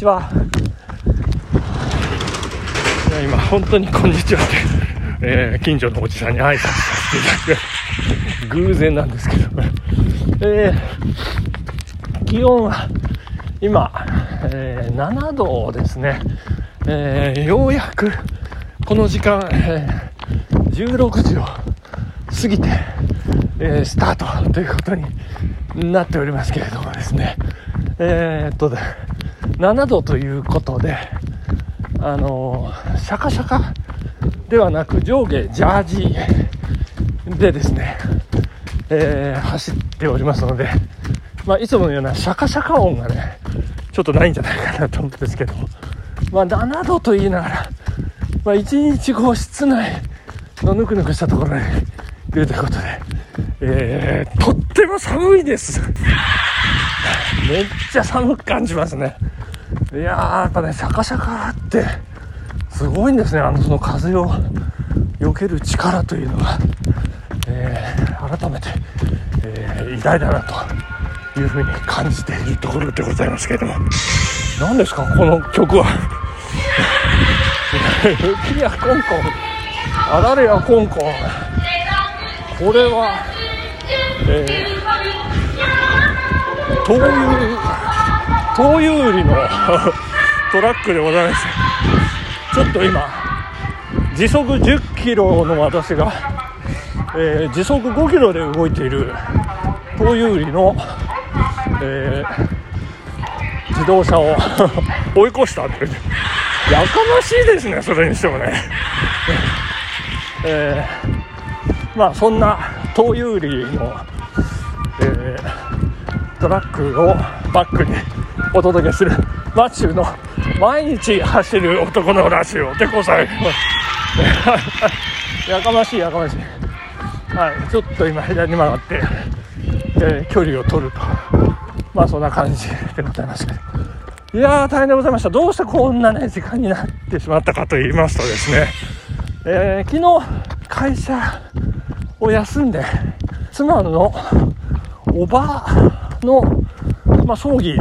ちは。いや今、本当にこんにちはって、えー、近所のおじさんに挨拶させていただく、偶然なんですけど、えー、気温は今、えー、7度ですね。えー、ようやくこの時間、えー、16時を過ぎて、えー、スタートということになっておりますけれどもですね、えー、っと、7度ということで、あのー、シャカシャカではなく上下ジャージでですね、えー、走っておりますので、まあ、いつものようなシャカシャカ音がね、ちょっとないんじゃないかなと思うんですけど、まあ、7度と言いながら、まあ、1日こう室内のぬくぬくしたところにいるということで、えー、とっても寒いです。めっちゃ寒く感じますね。いやー、やっぱね、シャカシャカって、すごいんですね。あの、その風を避ける力というのが、えー、改めて、えー、偉大だなというふうに感じているところでございますけれども。何ですか、この曲は。雪やコンコン、あられやコンコン。これは、えー、灯油、灯油売りの トラックでございます。ちょっと今、時速10キロの私が、えー、時速5キロで動いている灯油売りの、えー、自動車を 追い越したってやかましいですねそれにしてもねえー、まあそんな灯油売りの、え、トラックをバックにお届けするマッチュの毎日走る男のラッシュをでございます。やかましいやかましい。はいちょっと今左に曲がって、えー、距離を取ると。まあそんな感じでございますけど。いやー、大変でございました。どうしてこんなね、時間になってしまったかと言いますとですね、えー、昨日、会社を休んで、妻のおばの、まあ、葬儀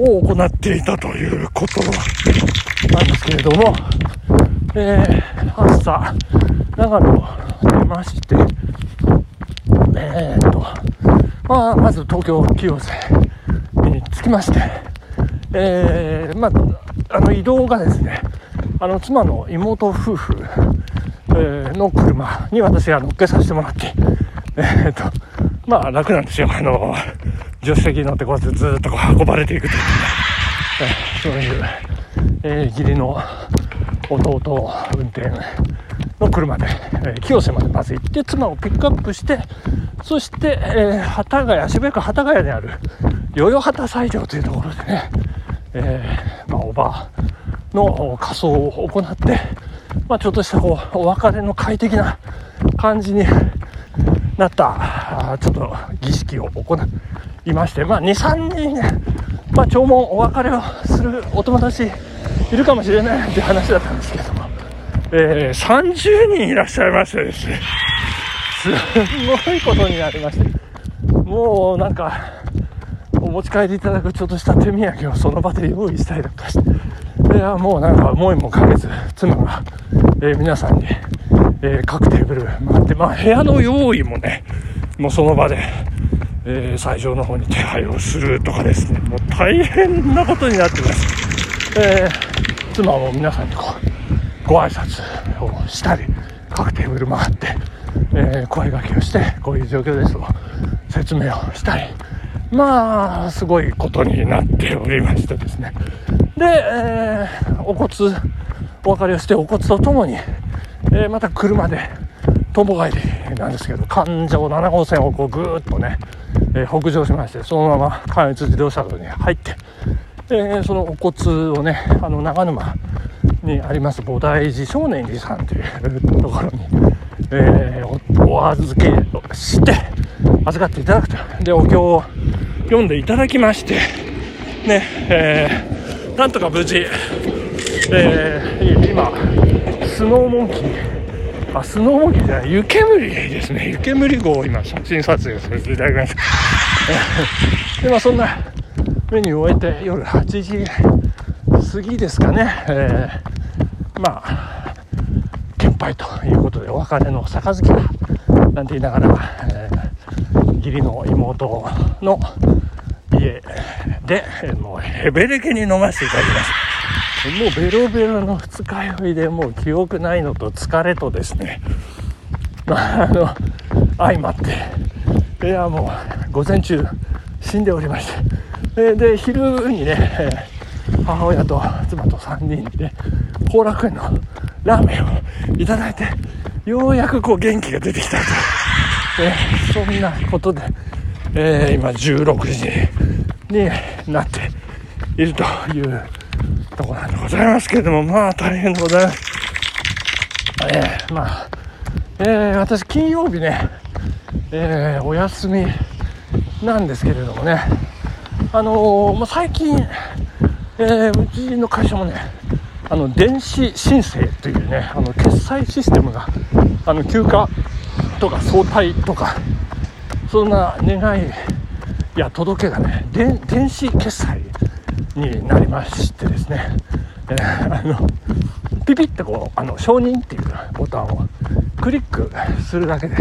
を行っていたということなんですけれども、えー、朝、長野出まして、えー、っと、まあ、まず東京清瀬に着きまして、えー、まあ、あの移動がですね、あの妻の妹夫婦、えー、の車に私が乗っけさせてもらって、えー、っと、まあ楽なんですよ。あの、助手席に乗ってこうやってずっとこう運ばれていくという。ね、そういう、えー、義理の弟運転の車で、えー、清瀬までまず行って妻をピックアップしてそして、えー、幡ヶ谷渋谷区幡ヶ谷にある代々畑斎場というところでね、えー、まあ、おばの仮装を行って、まあ、ちょっとしたこうお別れの快適な感じになったちょっと儀式を行いまして、まあ、23人ね、まあ、弔問お別れをするお友達いるかもしれないって話だったんですけども、えー、30人いらっしゃいましてですね。すごいことになりまして。もうなんかお持ち帰りいただくちょっとした手土産をその場で用意したりとかして、いや、もうなんか思いもかけず、妻が、えー、皆さんに、えー、各テーブル回って、まあ部屋の用意もね、もうその場で、えー、最上の方に手配をするとかですね、もう大変なことになってます。えー、妻も皆さんにこう、ご挨拶をしたり、各テーブル回って、えー、声掛けをして、こういう状況ですと説明をしたり、まあ、すごいことになっておりましてですね。で、えー、お骨、お別れをしてお骨とともに、えー、また車で、友帰りなんですけど、環状7号線をこうぐーっとね、えー、北上しまして、そのまま関越自動車道に入って、えー、そのお骨をね、あの長沼にあります菩提寺少年寺さんというところに、えー、お預けして、預かっていただくと。で、お経を読んでいただきまして、ね、えー、なんとか無事、えー、今、スノーモンキー、あ、スノーモンキーじゃない、湯煙ですね。湯煙号を今、写真撮影させていただきました。で、まあ、そんなメニューを終えて夜8時過ぎですかね、えー、まあ献杯ということでお別れの杯だなんて言いながら、えー、義理の妹の家で、もうヘベレケに飲ませていただきましたもうベロベロの二日酔いでもう記憶ないのと疲れとですね。まああの相まっていやもう午前中死んでおりまして。で昼にね母親と妻と3人で後楽園のラーメンをいただいてようやくこう元気が出てきたと、えそんなことで、えー、今16時になっているというところなんでございますけれどもまあ大変でございます。えー、まあ、えー、私金曜日ね、えー、お休みなんですけれどもねあのー、まあ、最近、えー、うちの会社もねあの電子申請というねあの決済システムがあの休暇とか早退とかそんな願いや届けがね電子決済になりましてですね、えー、あのピピッてこうあの承認っていうボタンをクリックするだけで、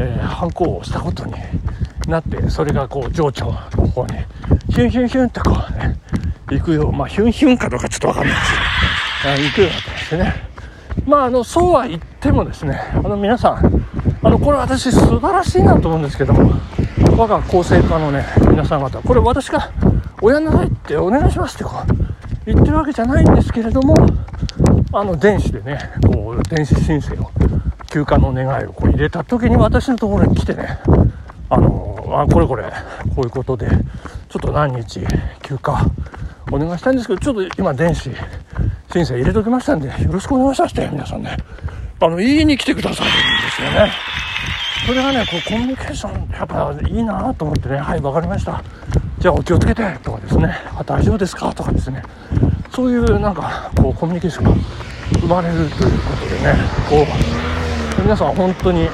えー、ハンコを押したことになってそれがこう情緒の方にヒュンヒュンヒュンってこうね行くよまあヒュンヒュンかどうかちょっと分かんないですけど行くようになったんですね。まああのそうは言ってもですねあの皆さんあのこれ私素晴らしいなと思うんですけども我が構成家のね皆さん方これ私が親なさいってお願いしますってこう言ってるわけじゃないんですけれどもあの電子でねこう電子申請を休暇の願いをこう入れた時に私のところに来てねあのあこれこれこういうことでちょっと何日休暇お願いしたいんですけどちょっと今電子申請入れときましたんでよろしくお願いしますって皆さんねあの言いに来てくださるんですよね。それがねこうコミュニケーションやっぱいいなと思ってねはい分かりました。じゃあお気をつけてと。ですね。あ大丈夫ですか？とかですね。そういうなんかこうコミュニケーションが生まれるということでね。こう皆さん本当に、えー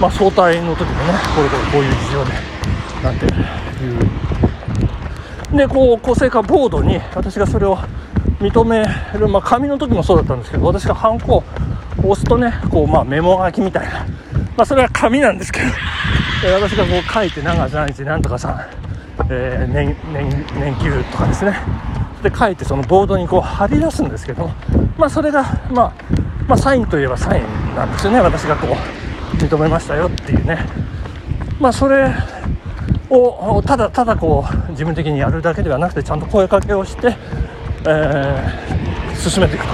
まあ、早退の時もねこれこれこういう事情でなんていう。でこう構成化ボードに私がそれを認める、まあ、紙の時もそうだったんですけど私がハンコを押すとねこう、まあ、メモ書きみたいな、まあ、それは紙なんですけど、私がこう書いて何月何日なんとかさん、えー、年年年休とかですね。で書いてそのボードにこう貼り出すんですけど、まあ、それが、まあ、まあサインといえばサインなんですよね。私がこう認めましたよっていうね。まあそれをただただこう自分的にやるだけではなくてちゃんと声かけをして、えー、進めていくと、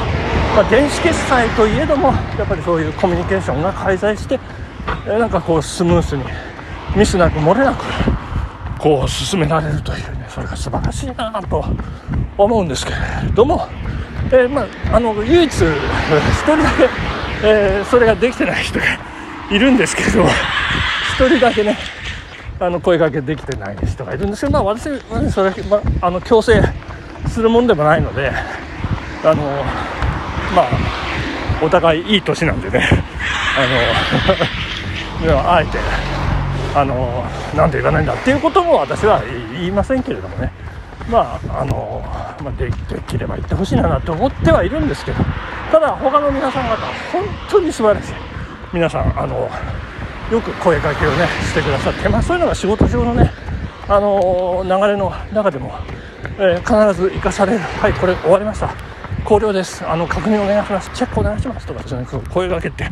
まあ、電子決済といえどもやっぱりそういうコミュニケーションが介在して、え、なんかこうスムースにミスなく漏れなくこう進められるというねそれが素晴らしいなと思うんですけれども、えー、まあ、あの唯一1人だけ、えー、それができてない人がいるんですけれども1人だけねあの声かけできてない人がいるんですけど、まあ、私は、それ、まあ、あの強制するもんでもないのであのまあお互いいい年なんでねあの あえてあのなんで言わないんだっていうことも私は言いませんけれどもね。まああの、まあ、でできれば言ってほしいなと思ってはいるんですけど。ただ他の皆さん方本当に素晴らしい。皆さんあのよく声かけをねしてくださって、まあ、そういうのが仕事上のねあの流れの中でも、えー、必ず生かされる。はいこれ終わりました。考慮です。あの確認お願いします。チェックお願いしますとかですね声かけって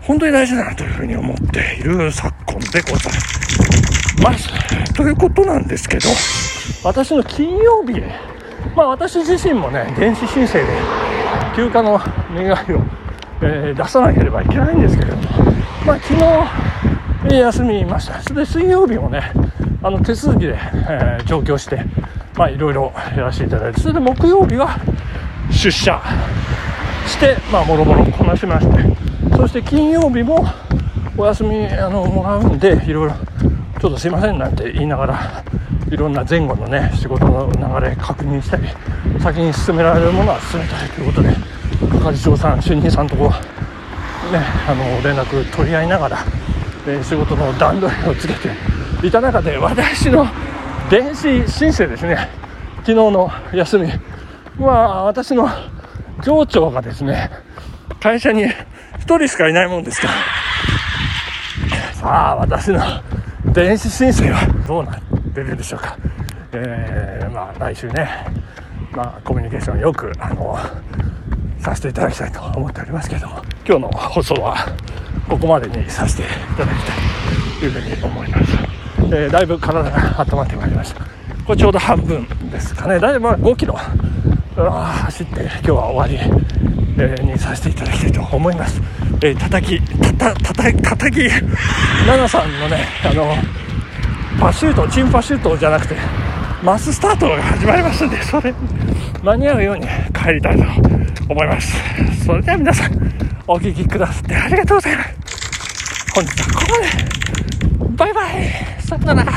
本当に大事だなというふうに思っている昨今でございます。ということなんですけど私の金曜日まあ私自身もね電子申請で休暇の願いをえー、出さなければいけないんですけれども、まあ、昨日、えー、休みました。それで水曜日もねあの手続きで、えー、上京して、まあ、いろいろやらせていただいてそれで木曜日は出社して、まあ、もろもろこなしましてそして金曜日もお休みあのもらうんでいろいろちょっとすいませんなんて言いながらいろんな前後のね仕事の流れ確認したり先に進められるものは進めたりということで係長さん主任さんとこねあの連絡取り合いながら、え仕事の段取りをつけていた中で私の電子申請ですね。昨日の休みまあ私の上長がですね会社に1人しかいないもんですか。らさあ私の電子申請はどうなってるでしょうか。えー、まあ来週ねまあコミュニケーションよくあのさせていただきたいと思っておりますけども今日の放送はここまでにさせていただきたいというふうに思います、えー、だいぶ体が温まってまいりました。これちょうど半分ですかね。だいぶま5キロ走って今日は終わり、にさせていただきたいと思います、えー、叩きたたたた叩き奈々さんのねあのパシュートチンパシュートじゃなくてマススタートが始まりますんでそれ間に合うように帰りたいと思います。それでは皆さんお聴きくださってありがとうございます。本日はここまで。バイバイ。さよなら。